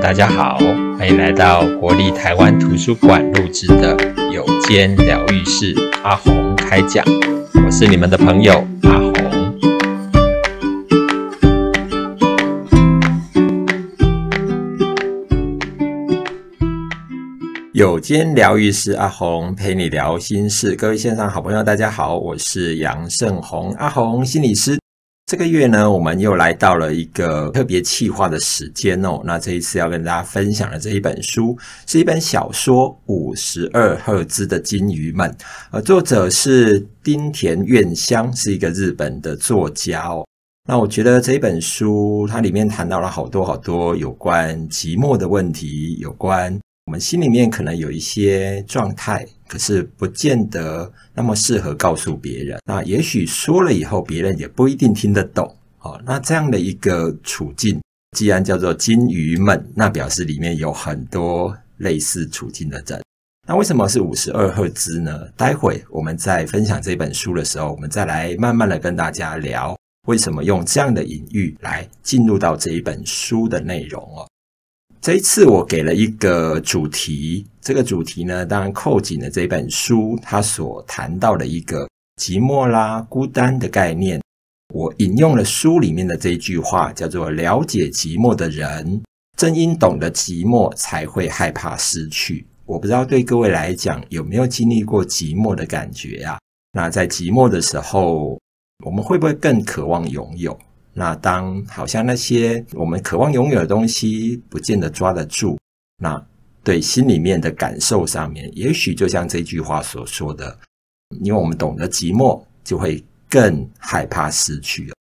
大家好，欢迎来到国立台湾图书馆录制的有间疗愈室阿鸿开讲，我是你们的朋友阿鸿。有间疗愈室阿鸿陪你聊心事，各位线上好朋友大家好，我是杨胜鸿阿鸿心理师。这个月呢，我们又来到了一个特别企划的时间哦。那这一次要跟大家分享的这一本书，是一本小说《五十二赫兹的金鱼们》，呃，作者是丁田苑香，是一个日本的作家哦。那我觉得这一本书，它里面谈到了好多好多有关寂寞的问题，有关。我们心里面可能有一些状态，可是不见得那么适合告诉别人。那也许说了以后，别人也不一定听得懂。哦，那这样的一个处境，既然叫做金鱼们，那表示里面有很多类似处境的人。那为什么是五十二赫兹呢？待会我们在分享这本书的时候，我们再来慢慢的跟大家聊，为什么用这样的隐喻来进入到这一本书的内容哦。这一次我给了一个主题，这个主题呢，当然扣紧了这本书它所谈到的一个寂寞啦、孤单的概念。我引用了书里面的这一句话，叫做“了解寂寞的人，正因懂得寂寞，才会害怕失去”。我不知道对各位来讲有没有经历过寂寞的感觉啊？那在寂寞的时候，我们会不会更渴望拥有？那当好像那些我们渴望拥有的东西不见得抓得住，那对心里面的感受上面，也许就像这句话所说的，因为我们懂得寂寞，就会更害怕失去。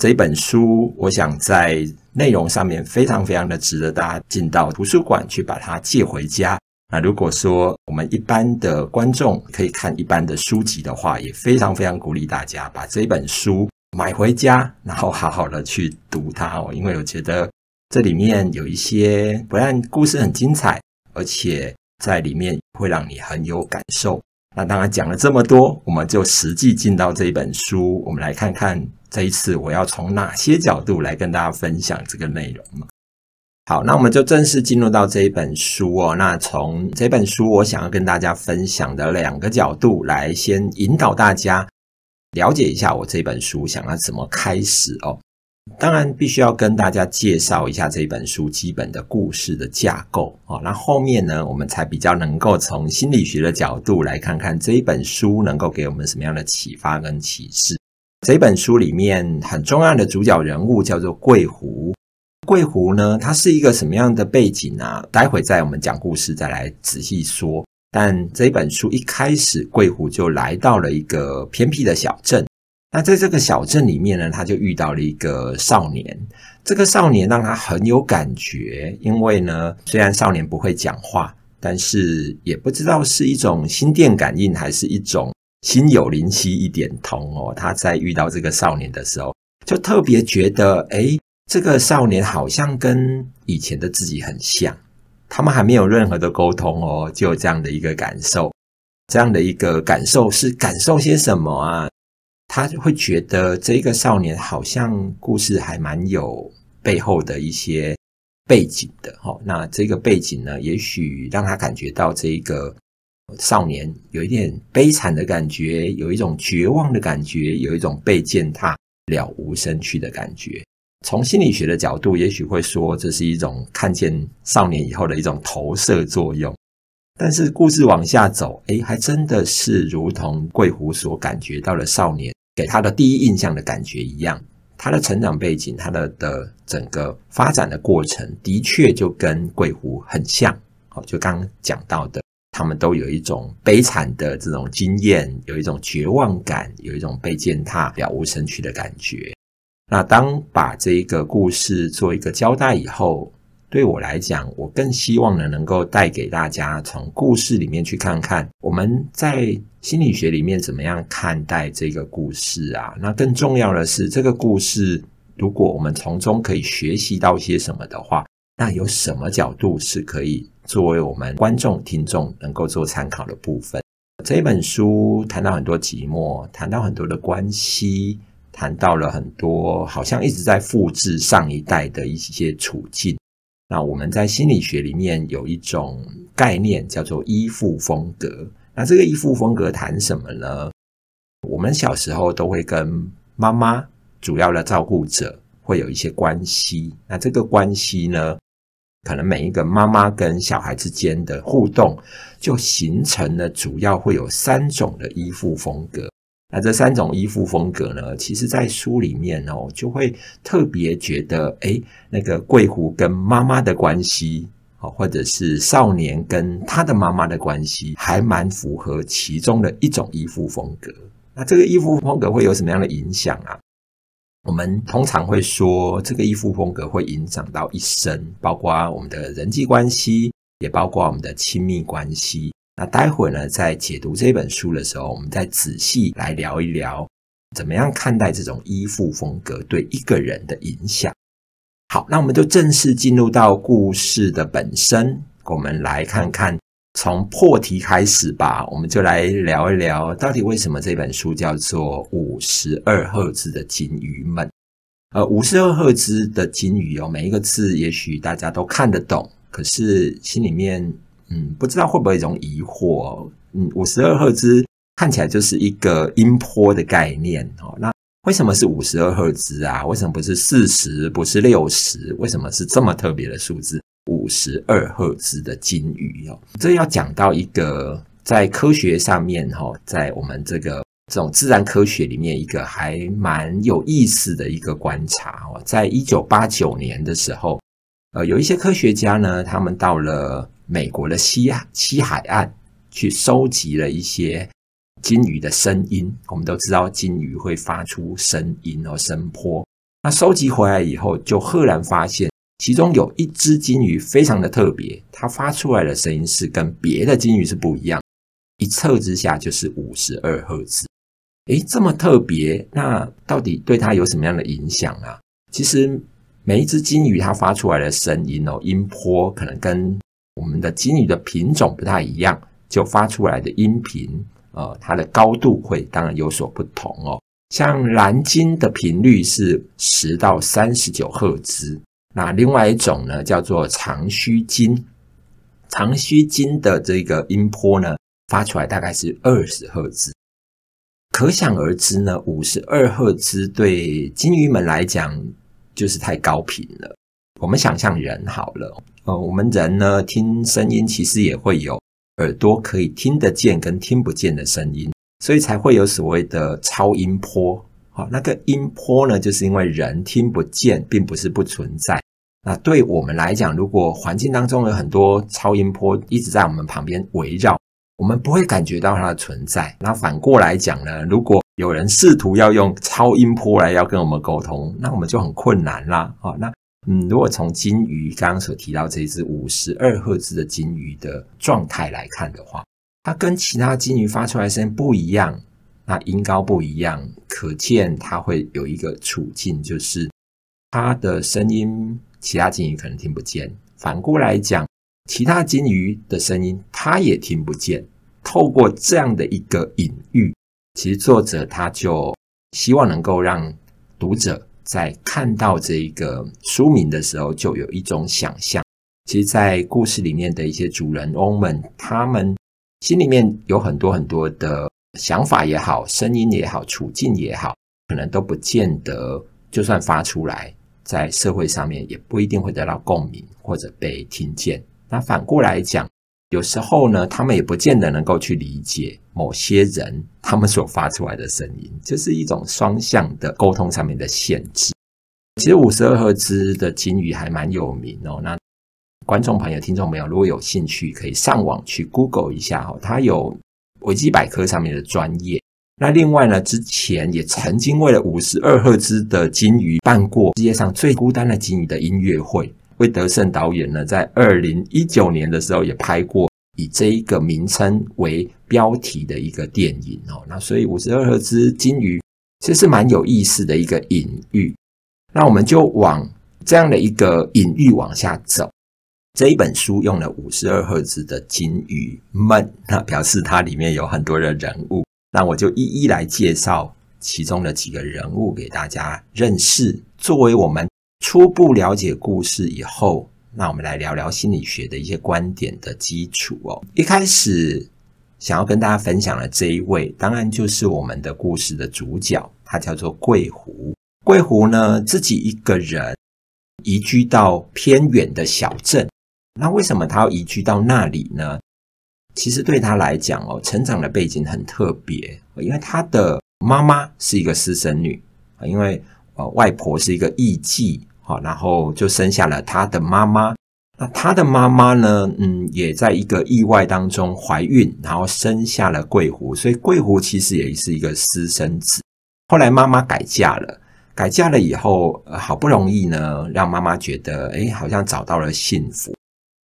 这本书，我想在内容上面非常非常的值得大家进到图书馆去把它借回家。那如果说我们一般的观众可以看一般的书籍的话，也非常非常鼓励大家把这本书。买回家，然后好好的去读它哦，因为我觉得这里面有一些不但故事很精彩，而且在里面会让你很有感受。那当然讲了这么多，我们就实际进到这一本书，我们来看看这一次我要从哪些角度来跟大家分享这个内容。好，那我们就正式进入到这一本书哦。那从这本书，我想要跟大家分享的两个角度来先引导大家。了解一下我这本书想要怎么开始哦，当然必须要跟大家介绍一下这本书基本的故事的架构哦。那后面呢，我们才比较能够从心理学的角度来看看这一本书能够给我们什么样的启发跟启示。这本书里面很重要的主角人物叫做桂湖，桂湖呢，它是一个什么样的背景啊？待会在我们讲故事再来仔细说。但这本书一开始，桂虎就来到了一个偏僻的小镇。那在这个小镇里面呢，他就遇到了一个少年。这个少年让他很有感觉，因为呢，虽然少年不会讲话，但是也不知道是一种心电感应，还是一种心有灵犀一点通哦。他在遇到这个少年的时候，就特别觉得，诶，这个少年好像跟以前的自己很像。他们还没有任何的沟通哦，就有这样的一个感受，这样的一个感受是感受些什么啊？他会觉得这个少年好像故事还蛮有背后的一些背景的哦。那这个背景呢，也许让他感觉到这个少年有一点悲惨的感觉，有一种绝望的感觉，有一种被践踏了无生趣的感觉。从心理学的角度，也许会说这是一种看见少年以后的一种投射作用。但是故事往下走，诶，还真的是如同桂湖所感觉到的少年给他的第一印象的感觉一样，他的成长背景，他的的整个发展的过程，的确就跟桂湖很像。好，就刚讲到的，他们都有一种悲惨的这种经验，有一种绝望感，有一种被践踏了无生趣的感觉。那当把这一个故事做一个交代以后，对我来讲，我更希望呢能够带给大家从故事里面去看看我们在心理学里面怎么样看待这个故事啊。那更重要的是，这个故事如果我们从中可以学习到些什么的话，那有什么角度是可以作为我们观众听众能够做参考的部分？这本书谈到很多寂寞，谈到很多的关系。谈到了很多，好像一直在复制上一代的一些处境。那我们在心理学里面有一种概念叫做依附风格。那这个依附风格谈什么呢？我们小时候都会跟妈妈主要的照顾者会有一些关系。那这个关系呢，可能每一个妈妈跟小孩之间的互动，就形成了主要会有三种的依附风格。那这三种依附风格呢，其实在书里面哦，就会特别觉得，诶，那个贵胡跟妈妈的关系，或者是少年跟他的妈妈的关系，还蛮符合其中的一种依附风格。那这个依附风格会有什么样的影响啊？我们通常会说，这个依附风格会影响到一生，包括我们的人际关系，也包括我们的亲密关系。那待会呢，在解读这本书的时候，我们再仔细来聊一聊，怎么样看待这种依附风格对一个人的影响。好，那我们就正式进入到故事的本身，我们来看看，从破题开始吧，我们就来聊一聊，到底为什么这本书叫做五十二赫兹的金鱼们？呃，五十二赫兹的金鱼哦，每一个字也许大家都看得懂，可是心里面。嗯，不知道会不会有一种疑惑？嗯，五十二赫兹看起来就是一个音波的概念哦。那为什么是五十二赫兹啊？为什么不是四十？不是六十？为什么是这么特别的数字？五十二赫兹的金鱼哦，这要讲到一个在科学上面哈，在我们这个这种自然科学里面一个还蛮有意思的一个观察哦。在一九八九年的时候，呃，有一些科学家呢，他们到了。美国的西西海岸去收集了一些金鱼的声音。我们都知道金鱼会发出声音哦，声波。那收集回来以后，就赫然发现其中有一只金鱼非常的特别，它发出来的声音是跟别的金鱼是不一样。一测之下就是五十二赫兹。诶，这么特别，那到底对它有什么样的影响啊？其实每一只金鱼它发出来的声音哦，音波可能跟我们的金鱼的品种不太一样，就发出来的音频，呃，它的高度会当然有所不同哦。像蓝金的频率是十到三十九赫兹，那另外一种呢叫做长须金，长须金的这个音波呢发出来大概是二十赫兹。可想而知呢，五十二赫兹对金鱼们来讲就是太高频了。我们想象人好了。呃，我们人呢，听声音其实也会有耳朵可以听得见跟听不见的声音，所以才会有所谓的超音波。好，那个音波呢，就是因为人听不见，并不是不存在。那对我们来讲，如果环境当中有很多超音波一直在我们旁边围绕，我们不会感觉到它的存在。那反过来讲呢，如果有人试图要用超音波来要跟我们沟通，那我们就很困难啦。好，那。嗯，如果从金鱼刚刚所提到这只五十二赫兹的金鱼的状态来看的话，它跟其他金鱼发出来声音不一样，那音高不一样，可见它会有一个处境，就是它的声音其他金鱼可能听不见。反过来讲，其他金鱼的声音它也听不见。透过这样的一个隐喻，其实作者他就希望能够让读者。在看到这一个书名的时候，就有一种想象。其实，在故事里面的一些主人翁们，他们心里面有很多很多的想法也好，声音也好，处境也好，可能都不见得，就算发出来，在社会上面也不一定会得到共鸣或者被听见。那反过来讲，有时候呢，他们也不见得能够去理解某些人他们所发出来的声音，就是一种双向的沟通上面的限制。其实五十二赫兹的金鱼还蛮有名哦。那观众朋友、听众朋友，如果有兴趣，可以上网去 Google 一下哦。它有维基百科上面的专业。那另外呢，之前也曾经为了五十二赫兹的金鱼办过世界上最孤单的金鱼的音乐会。魏德圣导演呢，在二零一九年的时候也拍过以这一个名称为标题的一个电影哦。那所以五十二赫兹金鱼其实是蛮有意思的一个隐喻。那我们就往这样的一个隐喻往下走。这一本书用了五十二赫兹的金鱼们，那表示它里面有很多的人物。那我就一一来介绍其中的几个人物给大家认识，作为我们。初步了解故事以后，那我们来聊聊心理学的一些观点的基础哦。一开始想要跟大家分享的这一位，当然就是我们的故事的主角，他叫做桂湖。桂湖呢，自己一个人移居到偏远的小镇。那为什么他要移居到那里呢？其实对他来讲哦，成长的背景很特别，因为他的妈妈是一个私生女，因为呃外婆是一个艺妓。好，然后就生下了他的妈妈。那他的妈妈呢？嗯，也在一个意外当中怀孕，然后生下了桂胡。所以桂胡其实也是一个私生子。后来妈妈改嫁了，改嫁了以后，呃，好不容易呢，让妈妈觉得，诶，好像找到了幸福。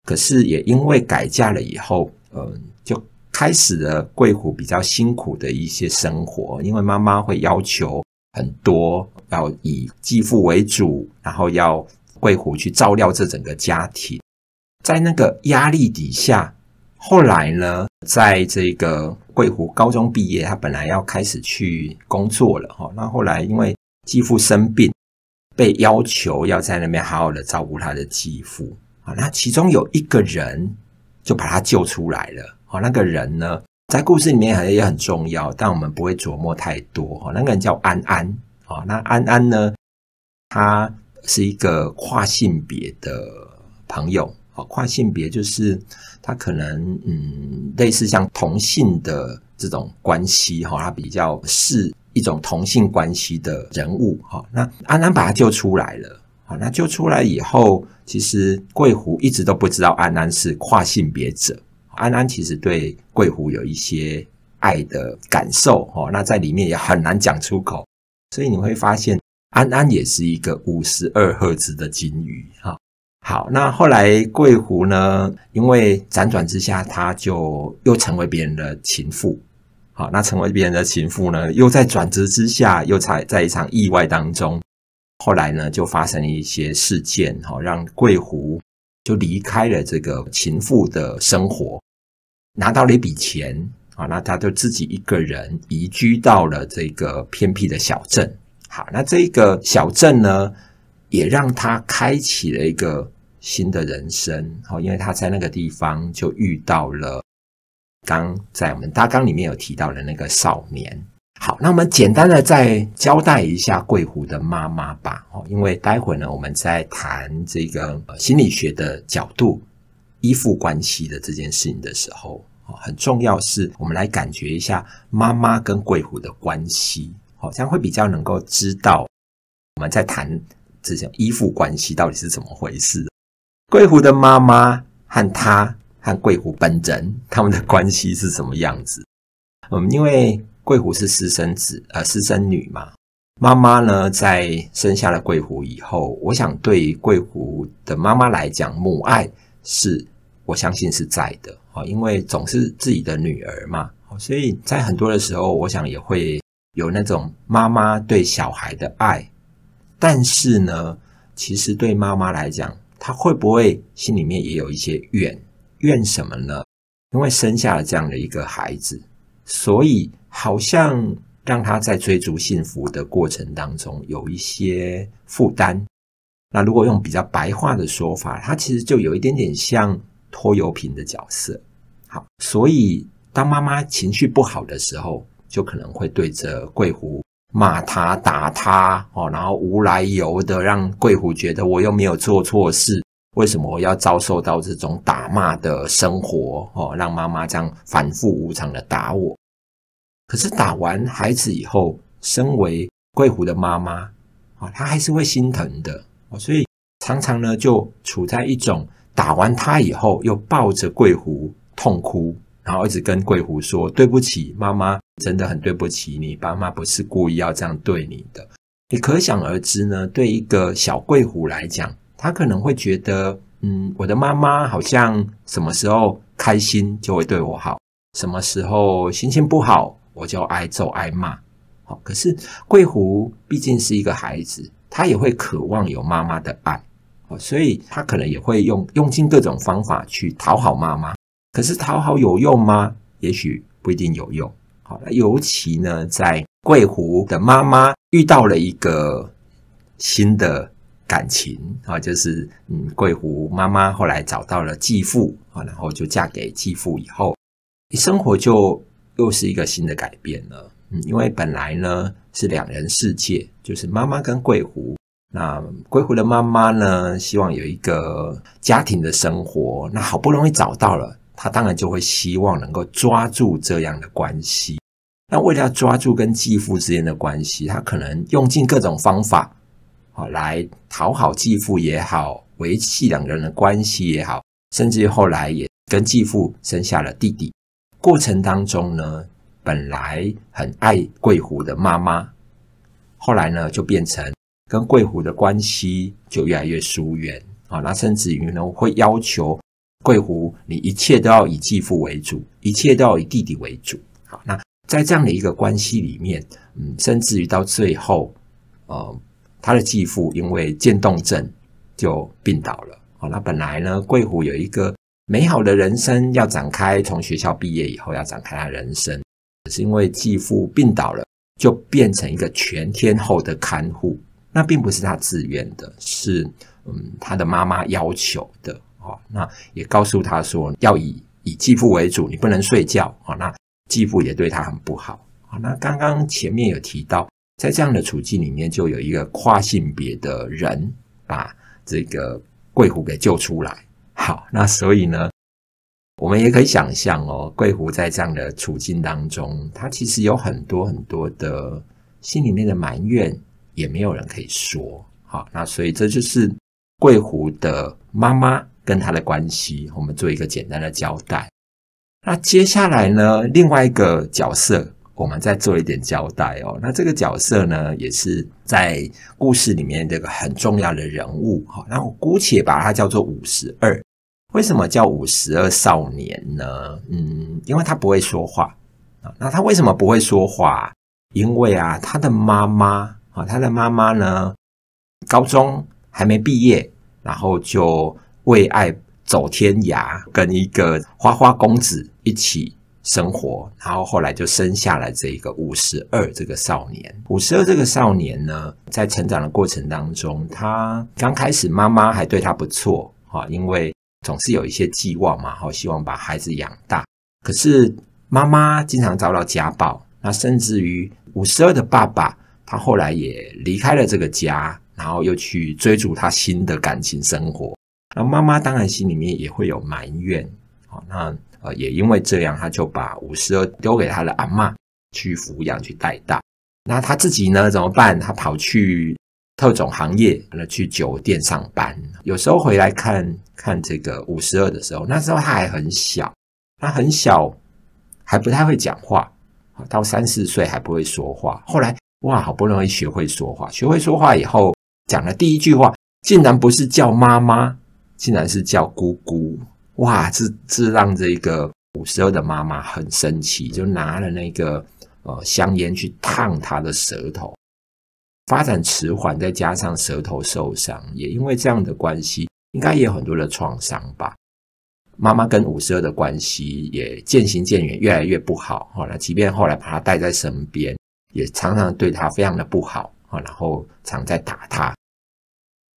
可是也因为改嫁了以后，嗯，就开始了桂胡比较辛苦的一些生活，因为妈妈会要求很多。要以继父为主，然后要桂胡去照料这整个家庭，在那个压力底下，后来呢，在这个桂胡高中毕业，他本来要开始去工作了哈，那后来因为继父生病，被要求要在那边好好的照顾他的继父啊，那其中有一个人就把他救出来了，好，那个人呢，在故事里面好像也很重要，但我们不会琢磨太多哈，那个人叫安安。啊，那安安呢？他是一个跨性别的朋友。哦，跨性别就是他可能嗯，类似像同性的这种关系哈，他比较是一种同性关系的人物哈。那安安把他救出来了。好，那救出来以后，其实桂湖一直都不知道安安是跨性别者。安安其实对桂湖有一些爱的感受哈，那在里面也很难讲出口。所以你会发现，安安也是一个五十二赫兹的金鱼哈。好，那后来桂湖呢，因为辗转之下，他就又成为别人的情妇。好，那成为别人的情妇呢，又在转折之下，又在在一场意外当中，后来呢，就发生了一些事件，哈，让桂湖就离开了这个情妇的生活，拿到了一笔钱。啊，那他就自己一个人移居到了这个偏僻的小镇。好，那这个小镇呢，也让他开启了一个新的人生。好，因为他在那个地方就遇到了刚在我们大纲里面有提到的那个少年。好，那我们简单的再交代一下桂湖的妈妈吧。哦，因为待会呢，我们在谈这个心理学的角度，依附关系的这件事情的时候。很重要是，我们来感觉一下妈妈跟桂胡的关系，好，这样会比较能够知道我们在谈这种依附关系到底是怎么回事。桂胡的妈妈和他和桂胡本人他们的关系是什么样子？嗯，因为桂胡是私生子，呃，私生女嘛，妈妈呢在生下了桂胡以后，我想对桂胡的妈妈来讲，母爱是我相信是在的。因为总是自己的女儿嘛，所以在很多的时候，我想也会有那种妈妈对小孩的爱。但是呢，其实对妈妈来讲，她会不会心里面也有一些怨？怨什么呢？因为生下了这样的一个孩子，所以好像让她在追逐幸福的过程当中有一些负担。那如果用比较白话的说法，她其实就有一点点像。拖油瓶的角色，好，所以当妈妈情绪不好的时候，就可能会对着桂胡骂他、打他，哦，然后无来由的让桂胡觉得我又没有做错事，为什么我要遭受到这种打骂的生活？哦，让妈妈这样反复无常的打我。可是打完孩子以后，身为桂胡的妈妈，啊，她还是会心疼的哦，所以常常呢就处在一种。打完他以后，又抱着桂湖痛哭，然后一直跟桂湖说：“对不起，妈妈，真的很对不起你，爸妈不是故意要这样对你的。”你可想而知呢，对一个小桂湖来讲，他可能会觉得：“嗯，我的妈妈好像什么时候开心就会对我好，什么时候心情不好我就挨揍挨骂。”好，可是桂湖毕竟是一个孩子，他也会渴望有妈妈的爱。所以他可能也会用用尽各种方法去讨好妈妈，可是讨好有用吗？也许不一定有用。好，尤其呢，在桂湖的妈妈遇到了一个新的感情啊，就是嗯，桂湖妈妈后来找到了继父啊，然后就嫁给继父以后，生活就又是一个新的改变了。嗯，因为本来呢是两人世界，就是妈妈跟桂湖。那桂胡的妈妈呢，希望有一个家庭的生活，那好不容易找到了，她当然就会希望能够抓住这样的关系。那为了要抓住跟继父之间的关系，她可能用尽各种方法。好，来讨好继父也好，维系两个人的关系也好，甚至后来也跟继父生下了弟弟。过程当中呢，本来很爱桂胡的妈妈，后来呢就变成跟桂湖的关系就越来越疏远啊。那甚至于呢会要求桂湖，你一切都要以继父为主，一切都要以弟弟为主。好，那在这样的一个关系里面，嗯，甚至于到最后，呃。他的继父因为渐冻症就病倒了。好，那本来呢，桂湖有一个美好的人生要展开，从学校毕业以后要展开他人生，可是因为继父病倒了，就变成一个全天候的看护。那并不是他自愿的，是嗯他的妈妈要求的。哦，那也告诉他说要以以继父为主，你不能睡觉。哦，那继父也对他很不好。好，那刚刚前面有提到。在这样的处境里面，就有一个跨性别的人把这个桂胡给救出来。好，那所以呢，我们也可以想象哦，桂胡在这样的处境当中，他其实有很多很多的心里面的埋怨，也没有人可以说。好，那所以这就是桂湖的妈妈跟他的关系，我们做一个简单的交代。那接下来呢，另外一个角色。我们再做一点交代哦。那这个角色呢，也是在故事里面这个很重要的人物哈。那我姑且把它叫做五十二。为什么叫五十二少年呢？嗯，因为他不会说话啊。那他为什么不会说话？因为啊，他的妈妈啊，他的妈妈呢，高中还没毕业，然后就为爱走天涯，跟一个花花公子一起。生活，然后后来就生下了这个五十二这个少年。五十二这个少年呢，在成长的过程当中，他刚开始妈妈还对他不错哈，因为总是有一些寄望嘛，好希望把孩子养大。可是妈妈经常遭到家暴，那甚至于五十二的爸爸，他后来也离开了这个家，然后又去追逐他新的感情生活。那妈妈当然心里面也会有埋怨，好那。呃，也因为这样，他就把五十二丢给他的阿嬷去抚养、去带大。那他自己呢？怎么办？他跑去特种行业，那去酒店上班。有时候回来看看这个五十二的时候，那时候他还很小，他很小，还不太会讲话。到三四岁还不会说话。后来哇，好不容易学会说话，学会说话以后，讲的第一句话竟然不是叫妈妈，竟然是叫姑姑。哇，这这让这个五十二的妈妈很生气，就拿了那个呃香烟去烫他的舌头。发展迟缓，再加上舌头受伤，也因为这样的关系，应该也有很多的创伤吧。妈妈跟五十二的关系也渐行渐远，越来越不好。后来，即便后来把他带在身边，也常常对他非常的不好啊，然后常在打他。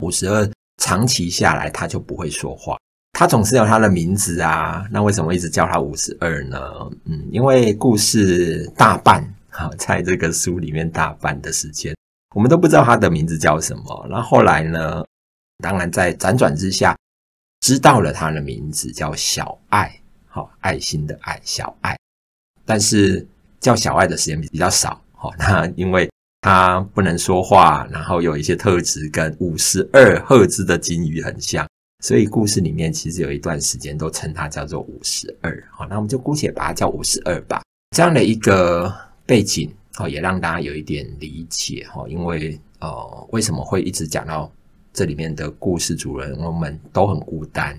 五十二长期下来，他就不会说话。他总是有他的名字啊，那为什么一直叫他五十二呢？嗯，因为故事大半哈，在这个书里面大半的时间，我们都不知道他的名字叫什么。那后来呢，当然在辗转之下，知道了他的名字叫小爱，好，爱心的爱，小爱。但是叫小爱的时间比较少，好，那因为他不能说话，然后有一些特质跟五十二赫兹的金鱼很像。所以故事里面其实有一段时间都称它叫做五十二，好，那我们就姑且把它叫五十二吧。这样的一个背景，好，也让大家有一点理解，哈，因为呃，为什么会一直讲到这里面的故事主人，我们都很孤单，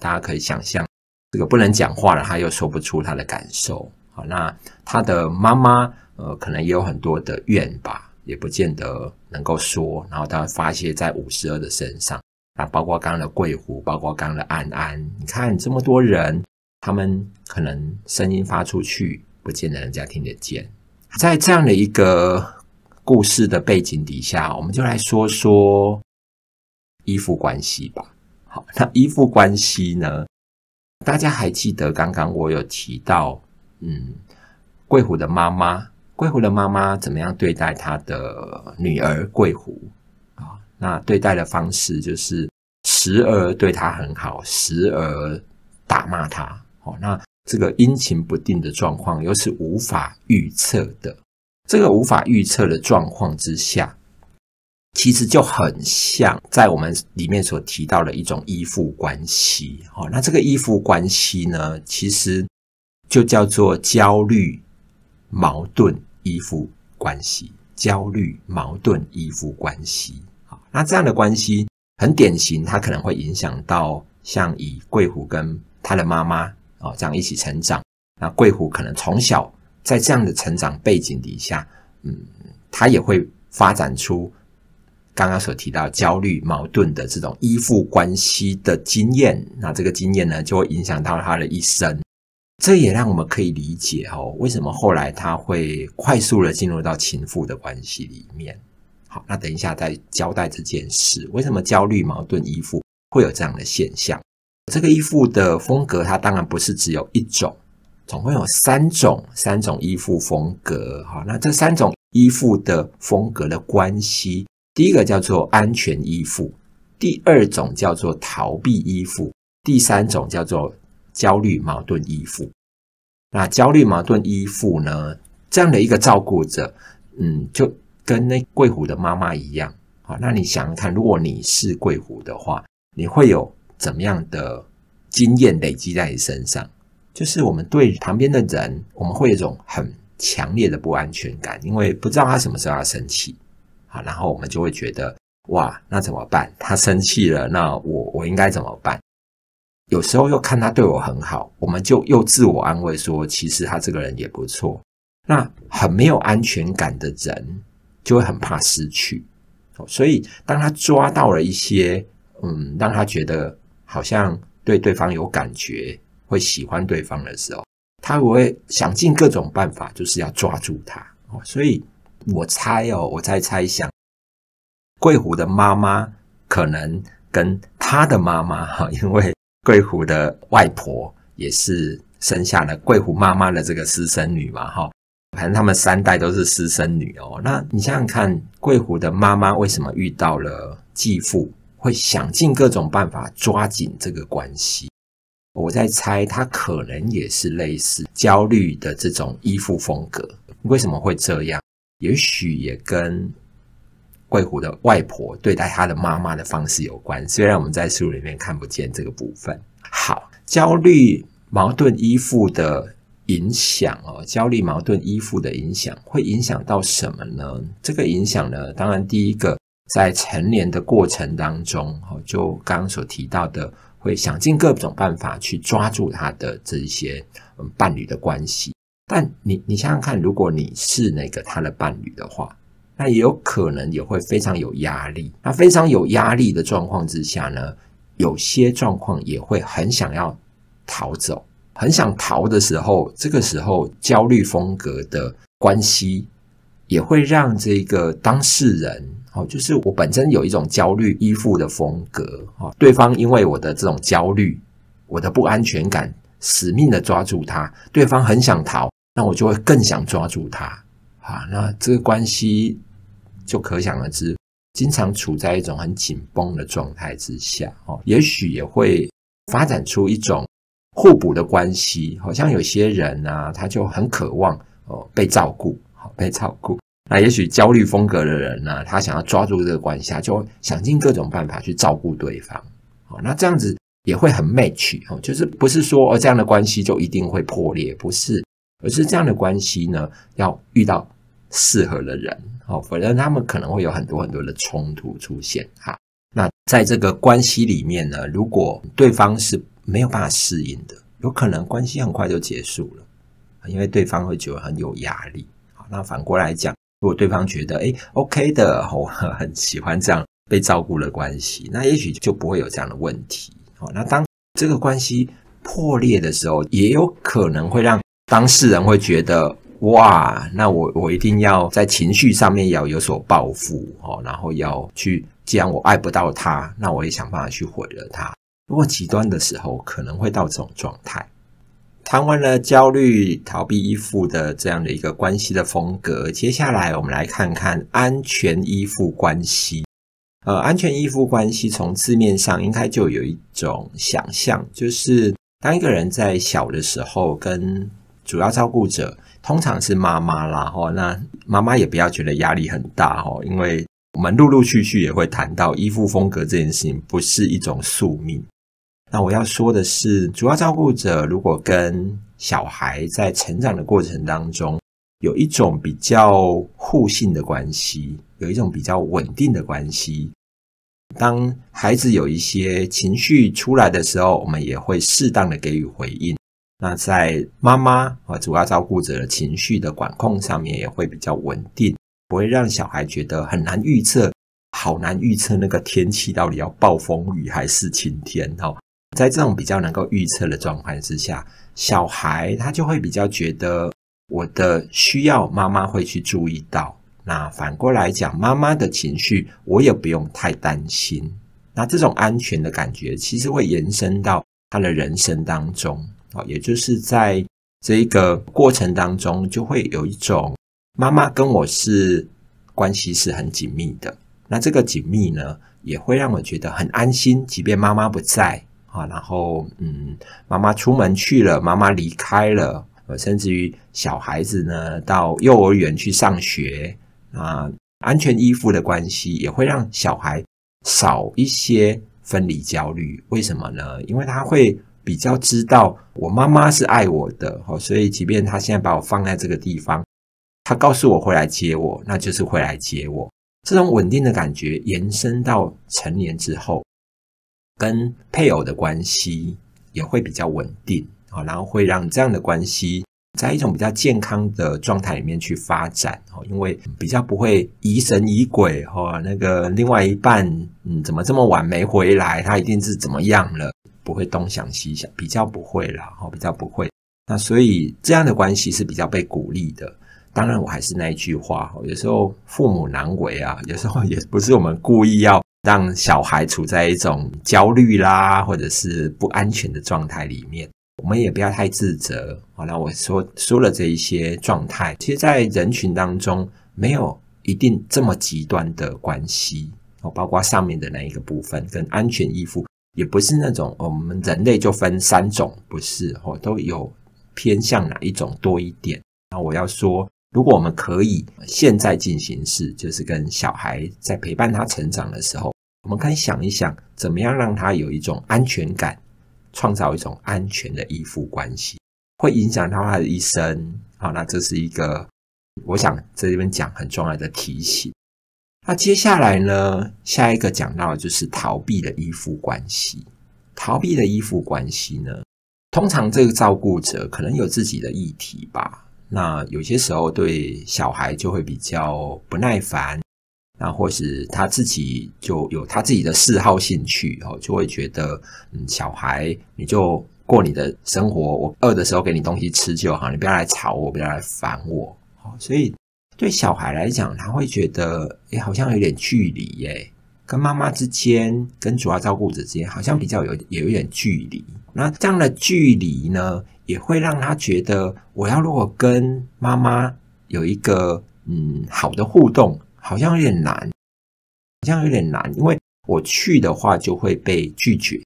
大家可以想象，这个不能讲话了，他又说不出他的感受，好，那他的妈妈，呃，可能也有很多的怨吧，也不见得能够说，然后他发泄在五十二的身上。啊，包括刚刚的桂湖，包括刚刚的安安，你看这么多人，他们可能声音发出去，不见得人家听得见。在这样的一个故事的背景底下，我们就来说说依附关系吧。好，那依附关系呢？大家还记得刚刚我有提到，嗯，贵虎的妈妈，贵湖的妈妈怎么样对待她的女儿贵湖啊？那对待的方式就是时而对她很好，时而打骂她。哦，那这个阴晴不定的状况又是无法预测的。这个无法预测的状况之下，其实就很像在我们里面所提到的一种依附关系。哦，那这个依附关系呢，其实就叫做焦虑矛盾依附关系。焦虑矛盾依附关系。好，那这样的关系很典型，它可能会影响到像以贵虎跟他的妈妈啊这样一起成长。那贵虎可能从小。在这样的成长背景底下，嗯，他也会发展出刚刚所提到焦虑、矛盾的这种依附关系的经验。那这个经验呢，就会影响到他的一生。这也让我们可以理解哦，为什么后来他会快速的进入到情妇的关系里面。好，那等一下再交代这件事，为什么焦虑、矛盾、依附会有这样的现象？这个依附的风格，它当然不是只有一种。总共有三种，三种依附风格。好，那这三种依附的风格的关系，第一个叫做安全依附，第二种叫做逃避依附，第三种叫做焦虑矛盾依附。那焦虑矛盾依附呢，这样的一个照顾者，嗯，就跟那贵虎的妈妈一样。好，那你想想看，如果你是贵虎的话，你会有怎么样的经验累积在你身上？就是我们对旁边的人，我们会有一种很强烈的不安全感，因为不知道他什么时候要生气，好，然后我们就会觉得，哇，那怎么办？他生气了，那我我应该怎么办？有时候又看他对我很好，我们就又自我安慰说，其实他这个人也不错。那很没有安全感的人，就会很怕失去，所以当他抓到了一些，嗯，让他觉得好像对对方有感觉。会喜欢对方的时候，他会想尽各种办法，就是要抓住他。所以我猜哦，我在猜想，贵虎的妈妈可能跟他的妈妈哈，因为贵虎的外婆也是生下了贵虎妈妈的这个私生女嘛哈，反正他们三代都是私生女哦。那你想想看，贵虎的妈妈为什么遇到了继父，会想尽各种办法抓紧这个关系？我在猜，他可能也是类似焦虑的这种依附风格。为什么会这样？也许也跟贵虎的外婆对待他的妈妈的方式有关。虽然我们在书里面看不见这个部分。好，焦虑、矛盾、依附的影响哦，焦虑、矛盾、依附的影响会影响到什么呢？这个影响呢，当然第一个在成年的过程当中，哦，就刚刚所提到的。会想尽各种办法去抓住他的这一些伴侣的关系，但你你想想看，如果你是那个他的伴侣的话，那也有可能也会非常有压力。那非常有压力的状况之下呢，有些状况也会很想要逃走，很想逃的时候，这个时候焦虑风格的关系也会让这个当事人。哦，就是我本身有一种焦虑依附的风格，哈，对方因为我的这种焦虑，我的不安全感，死命的抓住他，对方很想逃，那我就会更想抓住他，啊，那这个关系就可想而知，经常处在一种很紧绷的状态之下，哦，也许也会发展出一种互补的关系，好像有些人啊，他就很渴望哦被照顾，好被照顾。那也许焦虑风格的人呢，他想要抓住这个关系，就想尽各种办法去照顾对方。好，那这样子也会很 match 哦，就是不是说哦这样的关系就一定会破裂，不是，而是这样的关系呢，要遇到适合的人，哦，否则他们可能会有很多很多的冲突出现。哈，那在这个关系里面呢，如果对方是没有办法适应的，有可能关系很快就结束了，因为对方会觉得很有压力。好，那反过来讲。如果对方觉得诶 OK 的，我很喜欢这样被照顾的关系，那也许就不会有这样的问题。好，那当这个关系破裂的时候，也有可能会让当事人会觉得，哇，那我我一定要在情绪上面要有所报复哦，然后要去既然我爱不到他，那我也想办法去毁了他。如果极端的时候，可能会到这种状态。谈完了焦虑、逃避、依附的这样的一个关系的风格，接下来我们来看看安全依附关系。呃，安全依附关系从字面上应该就有一种想象，就是当一个人在小的时候，跟主要照顾者通常是妈妈啦，吼，那妈妈也不要觉得压力很大，吼，因为我们陆陆续续也会谈到依附风格这件事情不是一种宿命。那我要说的是，主要照顾者如果跟小孩在成长的过程当中，有一种比较互信的关系，有一种比较稳定的关系。当孩子有一些情绪出来的时候，我们也会适当的给予回应。那在妈妈和主要照顾者的情绪的管控上面，也会比较稳定，不会让小孩觉得很难预测，好难预测那个天气到底要暴风雨还是晴天哦。在这种比较能够预测的状况之下，小孩他就会比较觉得我的需要妈妈会去注意到。那反过来讲，妈妈的情绪我也不用太担心。那这种安全的感觉其实会延伸到他的人生当中啊，也就是在这一个过程当中，就会有一种妈妈跟我是关系是很紧密的。那这个紧密呢，也会让我觉得很安心，即便妈妈不在。啊，然后嗯，妈妈出门去了，妈妈离开了，甚至于小孩子呢到幼儿园去上学啊，安全依附的关系也会让小孩少一些分离焦虑。为什么呢？因为他会比较知道我妈妈是爱我的，所以即便他现在把我放在这个地方，他告诉我会来接我，那就是会来接我。这种稳定的感觉延伸到成年之后。跟配偶的关系也会比较稳定啊，然后会让这样的关系在一种比较健康的状态里面去发展哦，因为比较不会疑神疑鬼哈，那个另外一半嗯怎么这么晚没回来，他一定是怎么样了，不会东想西想，比较不会啦，哦，比较不会。那所以这样的关系是比较被鼓励的。当然，我还是那一句话，有时候父母难为啊，有时候也不是我们故意要。让小孩处在一种焦虑啦，或者是不安全的状态里面，我们也不要太自责。好，那我说说了这一些状态，其实，在人群当中没有一定这么极端的关系。哦，包括上面的那一个部分跟安全依附，也不是那种我们人类就分三种，不是哦，都有偏向哪一种多一点。那我要说。如果我们可以现在进行式，就是跟小孩在陪伴他成长的时候，我们可以想一想，怎么样让他有一种安全感，创造一种安全的依附关系，会影响到他的一生。好，那这是一个我想在这边讲很重要的提醒。那接下来呢，下一个讲到的就是逃避的依附关系。逃避的依附关系呢，通常这个照顾者可能有自己的议题吧。那有些时候对小孩就会比较不耐烦，那或是他自己就有他自己的嗜好兴趣哦，就会觉得嗯，小孩你就过你的生活，我饿的时候给你东西吃就好，你不要来吵我，不要来烦我。所以对小孩来讲，他会觉得诶，好像有点距离耶，跟妈妈之间，跟主要照顾者之间，好像比较有有一点距离。那这样的距离呢，也会让他觉得，我要如果跟妈妈有一个嗯好的互动，好像有点难，好像有点难，因为我去的话就会被拒绝。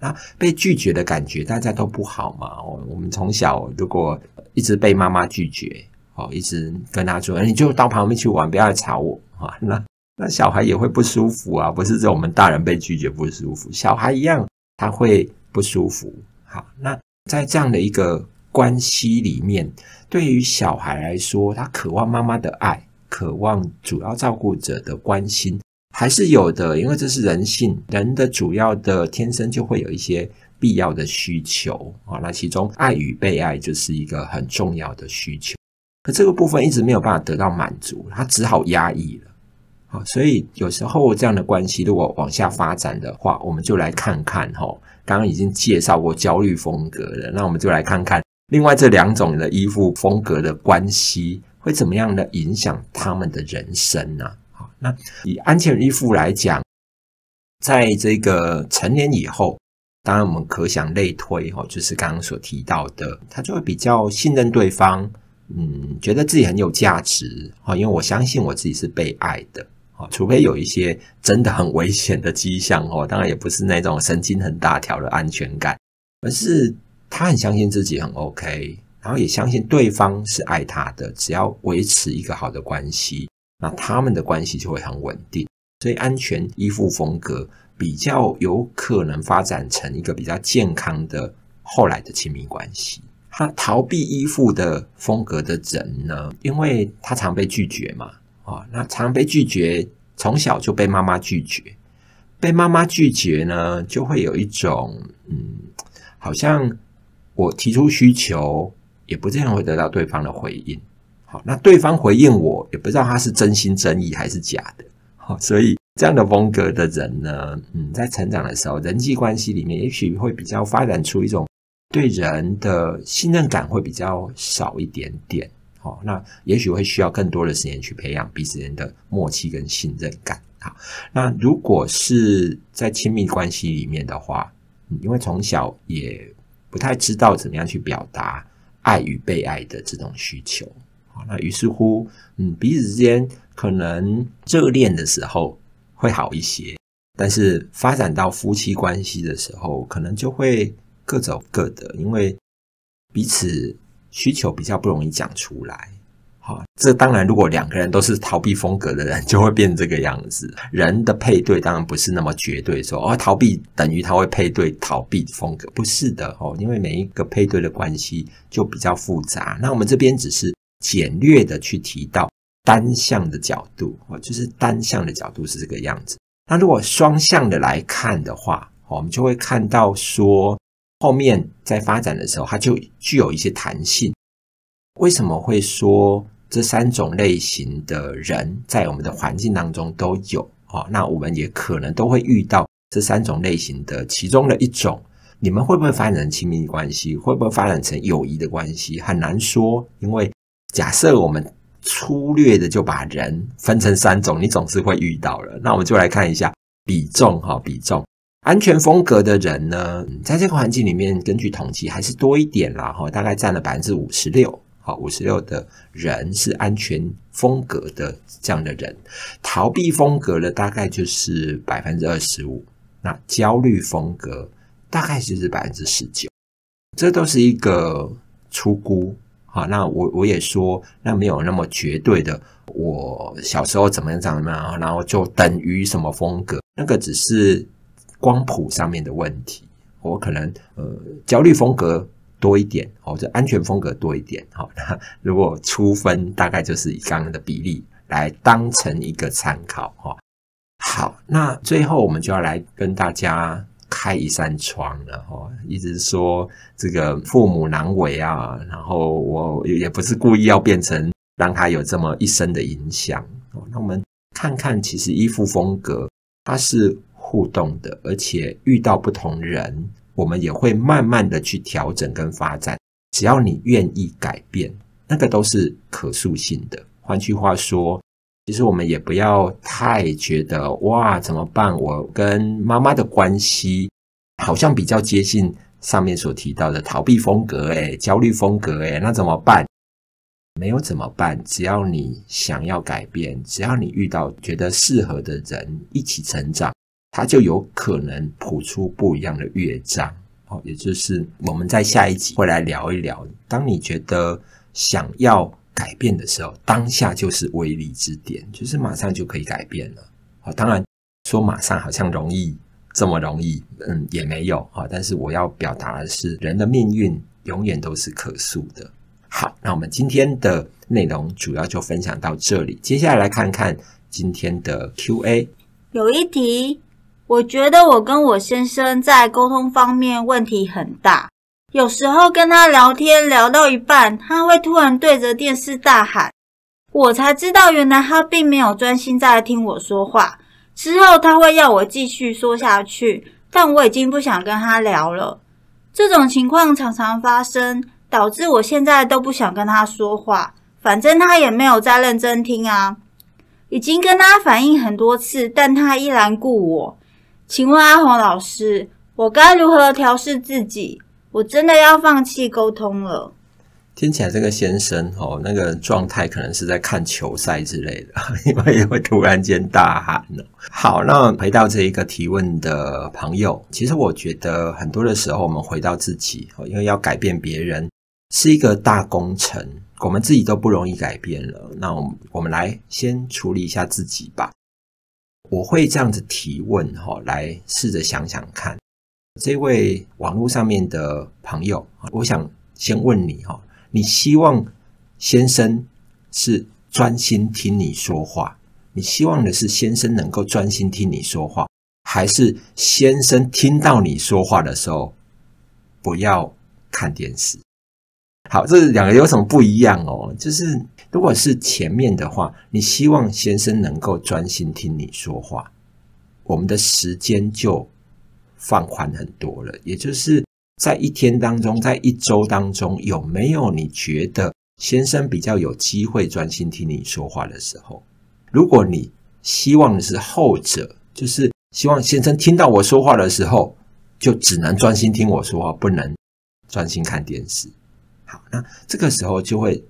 那被拒绝的感觉，大家都不好嘛。我们从小如果一直被妈妈拒绝，哦，一直跟他说，你就到旁边去玩，不要来吵我啊。那那小孩也会不舒服啊，不是只有我们大人被拒绝不舒服，小孩一样他会不舒服。好，那。在这样的一个关系里面，对于小孩来说，他渴望妈妈的爱，渴望主要照顾者的关心，还是有的。因为这是人性，人的主要的天生就会有一些必要的需求啊。那其中爱与被爱就是一个很重要的需求，可这个部分一直没有办法得到满足，他只好压抑了。好，所以有时候这样的关系如果往下发展的话，我们就来看看哈。刚刚已经介绍过焦虑风格了，那我们就来看看另外这两种的依附风格的关系会怎么样的影响他们的人生呢？好，那以安全依附来讲，在这个成年以后，当然我们可想类推哈，就是刚刚所提到的，他就会比较信任对方，嗯，觉得自己很有价值啊，因为我相信我自己是被爱的啊，除非有一些真的很危险的迹象哦，当然也不是那种神经很大条的安全感，而是他很相信自己很 OK，然后也相信对方是爱他的，只要维持一个好的关系，那他们的关系就会很稳定。所以，安全依附风格比较有可能发展成一个比较健康的后来的亲密关系。他逃避依附的风格的人呢，因为他常被拒绝嘛，啊，那常被拒绝，从小就被妈妈拒绝，被妈妈拒绝呢，就会有一种，嗯，好像我提出需求，也不见得会得到对方的回应。好，那对方回应我，也不知道他是真心真意还是假的。好所以这样的风格的人呢，嗯，在成长的时候，人际关系里面，也许会比较发展出一种对人的信任感会比较少一点点。好，那也许会需要更多的时间去培养彼此间的默契跟信任感。好，那如果是在亲密关系里面的话，因为从小也不太知道怎么样去表达爱与被爱的这种需求。好，那于是乎，嗯，彼此之间。可能热恋的时候会好一些，但是发展到夫妻关系的时候，可能就会各走各的，因为彼此需求比较不容易讲出来。好，这当然，如果两个人都是逃避风格的人，就会变这个样子。人的配对当然不是那么绝对，说哦，逃避等于他会配对逃避风格，不是的哦，因为每一个配对的关系就比较复杂。那我们这边只是简略的去提到。单向的角度，哦就是单向的角度是这个样子。那如果双向的来看的话，我们就会看到说，后面在发展的时候，它就具有一些弹性。为什么会说这三种类型的人在我们的环境当中都有？哦，那我们也可能都会遇到这三种类型的其中的一种。你们会不会发展成亲密关系？会不会发展成友谊的关系？很难说，因为假设我们。粗略的就把人分成三种，你总是会遇到了。那我们就来看一下比重哈，比重安全风格的人呢，在这个环境里面，根据统计还是多一点啦哈，大概占了百分之五十六。好，五十六的人是安全风格的这样的人，逃避风格的大概就是百分之二十五，那焦虑风格大概就是百分之十九，这都是一个出估。好，那我我也说，那没有那么绝对的。我小时候怎么样怎么样，然后就等于什么风格，那个只是光谱上面的问题。我可能呃焦虑风格多一点，或者安全风格多一点。好，那如果初分，大概就是以刚刚的比例来当成一个参考。哈，好，那最后我们就要来跟大家。开一扇窗了哈，一直说这个父母难为啊，然后我也不是故意要变成让他有这么一生的影响。那我们看看，其实依附风格它是互动的，而且遇到不同人，我们也会慢慢的去调整跟发展。只要你愿意改变，那个都是可塑性的。换句话说。其实我们也不要太觉得哇，怎么办？我跟妈妈的关系好像比较接近上面所提到的逃避风格，诶，焦虑风格，诶，那怎么办？没有怎么办？只要你想要改变，只要你遇到觉得适合的人一起成长，他就有可能谱出不一样的乐章。哦，也就是我们在下一集会来聊一聊，当你觉得想要。改变的时候，当下就是威力之点，就是马上就可以改变了。好，当然说马上好像容易，这么容易，嗯，也没有啊。但是我要表达的是，人的命运永远都是可塑的。好，那我们今天的内容主要就分享到这里，接下来看看今天的 Q&A。有一题，我觉得我跟我先生在沟通方面问题很大。有时候跟他聊天聊到一半，他会突然对着电视大喊，我才知道原来他并没有专心在听我说话。之后他会要我继续说下去，但我已经不想跟他聊了。这种情况常常发生，导致我现在都不想跟他说话。反正他也没有在认真听啊。已经跟他反映很多次，但他依然故我。请问阿红老师，我该如何调试自己？我真的要放弃沟通了。听起来这个先生哦，那个状态可能是在看球赛之类的，因为会突然间大喊呢。好，那回到这一个提问的朋友，其实我觉得很多的时候，我们回到自己，因为要改变别人是一个大工程，我们自己都不容易改变了。那我们我们来先处理一下自己吧。我会这样子提问哈，来试着想想看，这位网络上面的朋友，我想先问你哈，你希望先生是专心听你说话？你希望的是先生能够专心听你说话，还是先生听到你说话的时候不要看电视？好，这两个有什么不一样哦？就是如果是前面的话，你希望先生能够专心听你说话，我们的时间就放宽很多了。也就是在一天当中，在一周当中，有没有你觉得先生比较有机会专心听你说话的时候？如果你希望的是后者，就是希望先生听到我说话的时候，就只能专心听我说话，不能专心看电视。好，那这个时候就会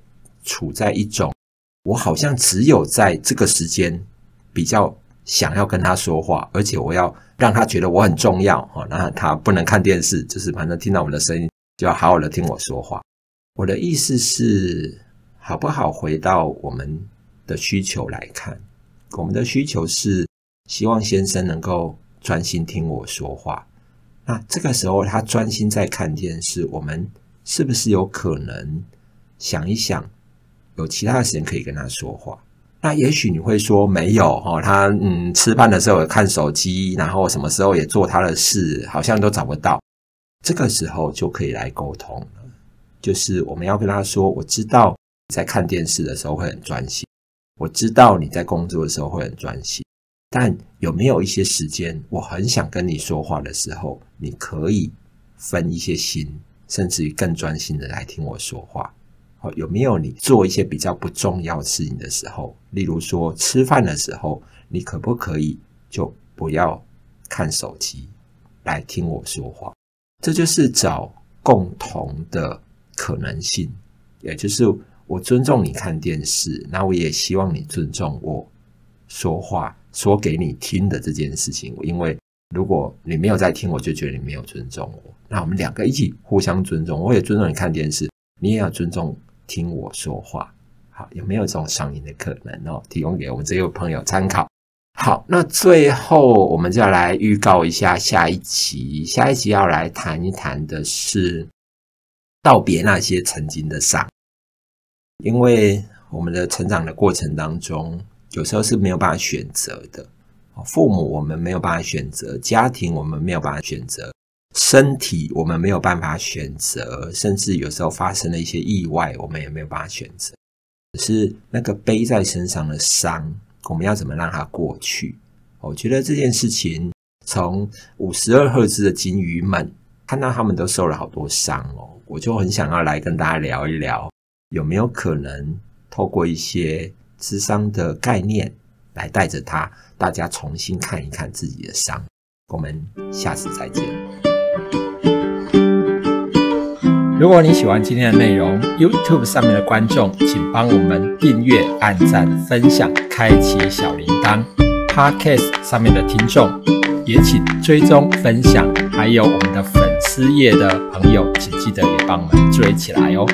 处在一种，我好像只有在这个时间比较想要跟他说话，而且我要让他觉得我很重要哦。那他不能看电视，就是反正听到我的声音就要好好的听我说话。我的意思是，好不好？回到我们的需求来看，我们的需求是希望先生能够专心听我说话。那这个时候他专心在看电视，我们。是不是有可能想一想，有其他的时间可以跟他说话？那也许你会说没有哦，他嗯吃饭的时候看手机，然后什么时候也做他的事，好像都找不到。这个时候就可以来沟通了，就是我们要跟他说：我知道你在看电视的时候会很专心，我知道你在工作的时候会很专心，但有没有一些时间，我很想跟你说话的时候，你可以分一些心。甚至于更专心的来听我说话，好，有没有你做一些比较不重要事情的时候，例如说吃饭的时候，你可不可以就不要看手机来听我说话？这就是找共同的可能性，也就是我尊重你看电视，那我也希望你尊重我说话说给你听的这件事情，因为。如果你没有在听，我就觉得你没有尊重我。那我们两个一起互相尊重，我也尊重你看电视，你也要尊重听我说话。好，有没有这种上瘾的可能哦？提供给我们这位朋友参考。好，那最后我们就要来预告一下下一期。下一期要来谈一谈的是道别那些曾经的伤，因为我们的成长的过程当中，有时候是没有办法选择的。父母我们没有办法选择，家庭我们没有办法选择，身体我们没有办法选择，甚至有时候发生了一些意外，我们也没有办法选择。可是那个背在身上的伤，我们要怎么让它过去？我觉得这件事情，从五十二赫兹的金鱼们看到他们都受了好多伤哦，我就很想要来跟大家聊一聊，有没有可能透过一些智商的概念，来带着他，大家重新看一看自己的伤。我们下次再见。如果你喜欢今天的内容，YouTube 上面的观众，请帮我们订阅、按赞、分享、开启小铃铛。Podcast 上面的听众也请追踪、分享，还有我们的粉丝页的朋友，请记得也帮我们追起来哦。